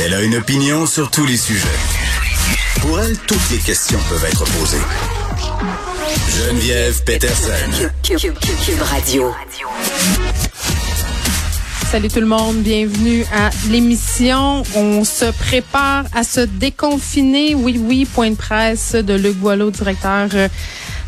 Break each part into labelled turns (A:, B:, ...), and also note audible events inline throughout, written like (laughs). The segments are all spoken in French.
A: Elle a une opinion sur tous les sujets. Pour elle, toutes les questions peuvent être posées. Geneviève Peterson.
B: Cube, Radio.
C: Salut tout le monde, bienvenue à l'émission. On se prépare à se déconfiner. Oui, oui, point de presse de Luc Boileau, directeur euh,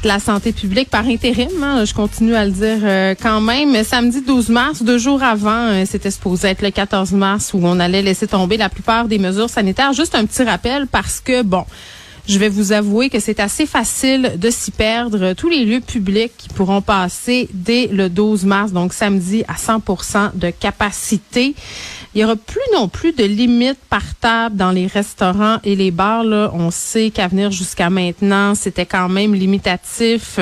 C: la santé publique par intérim. Hein, je continue à le dire euh, quand même. Samedi 12 mars, deux jours avant, euh, c'était supposé être le 14 mars où on allait laisser tomber la plupart des mesures sanitaires. Juste un petit rappel parce que, bon, je vais vous avouer que c'est assez facile de s'y perdre. Tous les lieux publics qui pourront passer dès le 12 mars, donc samedi, à 100% de capacité. Il y aura plus non plus de limite par table dans les restaurants et les bars. On sait qu'à venir jusqu'à maintenant, c'était quand même limitatif.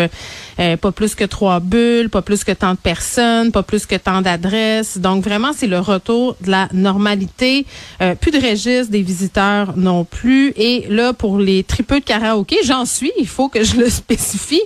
C: Euh, pas plus que trois bulles, pas plus que tant de personnes, pas plus que tant d'adresses. Donc vraiment, c'est le retour de la normalité. Euh, plus de registre des visiteurs non plus. Et là, pour les tripeux de karaoké, j'en suis, il faut que je le (laughs) spécifie.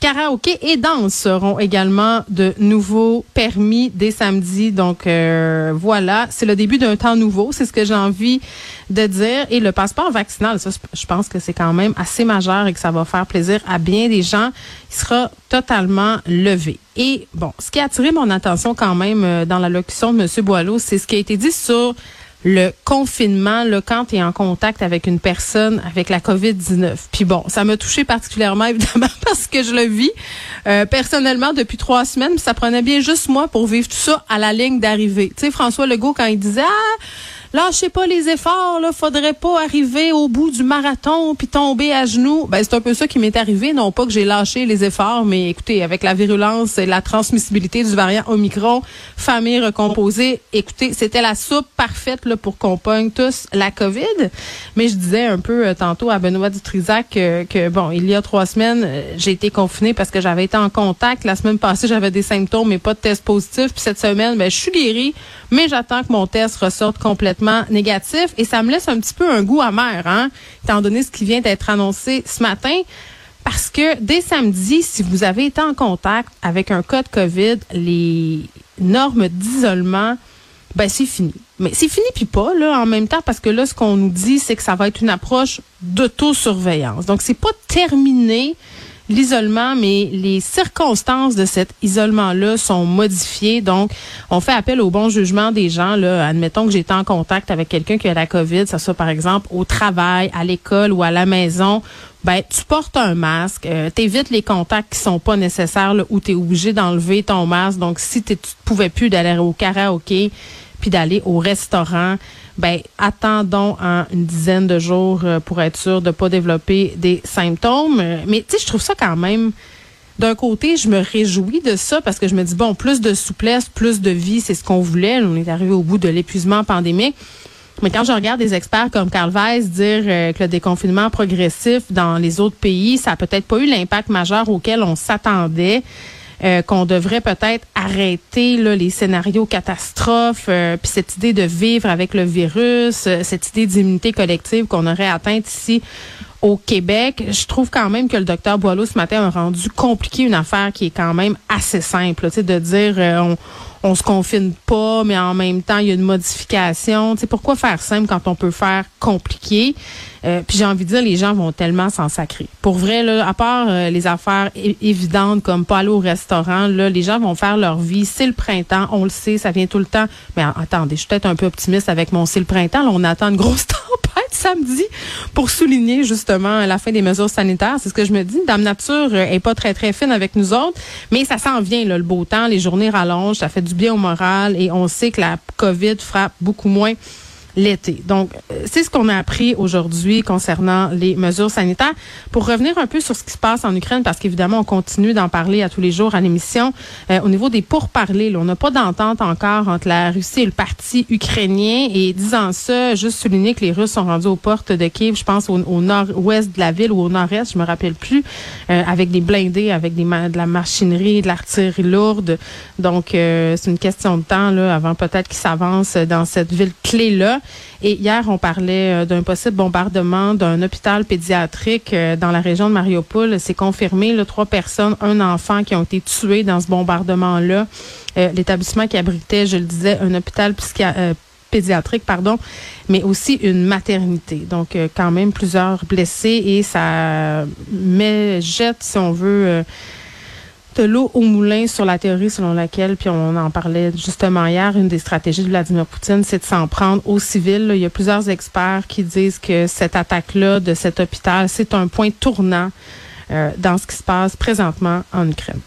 C: Karaoké et danse seront également de nouveaux permis dès samedi. Donc euh, voilà, c'est le début d'un temps nouveau, c'est ce que j'ai envie de dire. Et le passeport vaccinal, ça, je pense que c'est quand même assez majeur et que ça va faire plaisir à bien des gens. Il sera totalement levé. Et bon, ce qui a attiré mon attention quand même euh, dans la locution de M. Boileau, c'est ce qui a été dit sur le confinement, là, quand tu es en contact avec une personne avec la COVID-19. Puis bon, ça m'a touché particulièrement, (laughs) évidemment, parce que je le vis euh, personnellement depuis trois semaines. Ça prenait bien juste moi pour vivre tout ça à la ligne d'arrivée. Tu sais, François Legault, quand il disait « Ah, lâchez pas les efforts, là, faudrait pas arriver au bout du marathon puis tomber à genoux. Ben c'est un peu ça qui m'est arrivé, non pas que j'ai lâché les efforts, mais écoutez, avec la virulence et la transmissibilité du variant Omicron, famille recomposée, écoutez, c'était la soupe parfaite là pour qu'on pogne tous la Covid. Mais je disais un peu euh, tantôt à Benoît Dutrisac que, que bon, il y a trois semaines, euh, j'ai été confinée parce que j'avais été en contact. La semaine passée, j'avais des symptômes mais pas de test positif. Puis cette semaine, ben je suis guérie, mais j'attends que mon test ressorte complètement négatif et ça me laisse un petit peu un goût amer, hein, étant donné ce qui vient d'être annoncé ce matin. Parce que dès samedi, si vous avez été en contact avec un cas de COVID, les normes d'isolement, ben c'est fini. Mais c'est fini puis pas là en même temps parce que là ce qu'on nous dit c'est que ça va être une approche d'autosurveillance. Donc c'est pas terminé l'isolement, mais les circonstances de cet isolement-là sont modifiées. Donc, on fait appel au bon jugement des gens. Là. Admettons que j'étais en contact avec quelqu'un qui a la COVID, ça soit par exemple au travail, à l'école ou à la maison. Ben, tu portes un masque, euh, t'évites les contacts qui sont pas nécessaires là, où tu obligé d'enlever ton masque. Donc, si tu pouvais plus d'aller au karaoké, puis d'aller au restaurant, ben attendons une dizaine de jours euh, pour être sûr de pas développer des symptômes. Mais tu sais, je trouve ça quand même d'un côté, je me réjouis de ça parce que je me dis bon, plus de souplesse, plus de vie, c'est ce qu'on voulait. On est arrivé au bout de l'épuisement pandémique. Mais quand je regarde des experts comme Carl Weiss dire euh, que le déconfinement progressif dans les autres pays, ça a peut-être pas eu l'impact majeur auquel on s'attendait. Euh, qu'on devrait peut-être arrêter là, les scénarios catastrophes, euh, puis cette idée de vivre avec le virus, euh, cette idée d'immunité collective qu'on aurait atteinte ici au Québec. Je trouve quand même que le docteur Boileau ce matin a rendu compliqué une affaire qui est quand même assez simple, tu de dire on on se confine pas, mais en même temps, il y a une modification. Tu pourquoi faire simple quand on peut faire compliqué? Euh, puis j'ai envie de dire, les gens vont tellement s'en sacrer. Pour vrai, là, à part euh, les affaires évidentes comme pas aller au restaurant, là, les gens vont faire leur vie. C'est le printemps, on le sait, ça vient tout le temps. Mais attendez, je suis peut-être un peu optimiste avec mon c'est le printemps. Là, on attend une grosse (laughs) tempête samedi pour souligner justement la fin des mesures sanitaires. C'est ce que je me dis. Dame Nature euh, est pas très, très fine avec nous autres, mais ça s'en vient, le beau temps. Les journées rallongent, ça fait du bien au moral et on sait que la COVID frappe beaucoup moins l'été. Donc, euh, c'est ce qu'on a appris aujourd'hui concernant les mesures sanitaires. Pour revenir un peu sur ce qui se passe en Ukraine, parce qu'évidemment, on continue d'en parler à tous les jours à l'émission, euh, au niveau des pourparlers, là, on n'a pas d'entente encore entre la Russie et le parti ukrainien. Et disant ça, juste souligner que les Russes sont rendus aux portes de Kiev, je pense au, nord-ouest de la ville ou au nord-est, je me rappelle plus, euh, avec des blindés, avec de la machinerie, de l'artillerie lourde. Donc, c'est une question de temps là, avant peut-être qu'ils s'avancent dans cette ville clé-là. Et hier, on parlait d'un possible bombardement d'un hôpital pédiatrique dans la région de Mariupol. C'est confirmé, trois personnes, un enfant qui ont été tués dans ce bombardement-là. L'établissement qui abritait, je le disais, un hôpital pédiatrique, pardon, mais aussi une maternité. Donc, euh, quand même plusieurs blessés et ça met, jette, si on veut, euh, l'eau au moulin sur la théorie selon laquelle, puis on en parlait justement hier, une des stratégies de Vladimir Poutine, c'est de s'en prendre aux civils. Il y a plusieurs experts qui disent que cette attaque-là de cet hôpital, c'est un point tournant euh, dans ce qui se passe présentement en Ukraine.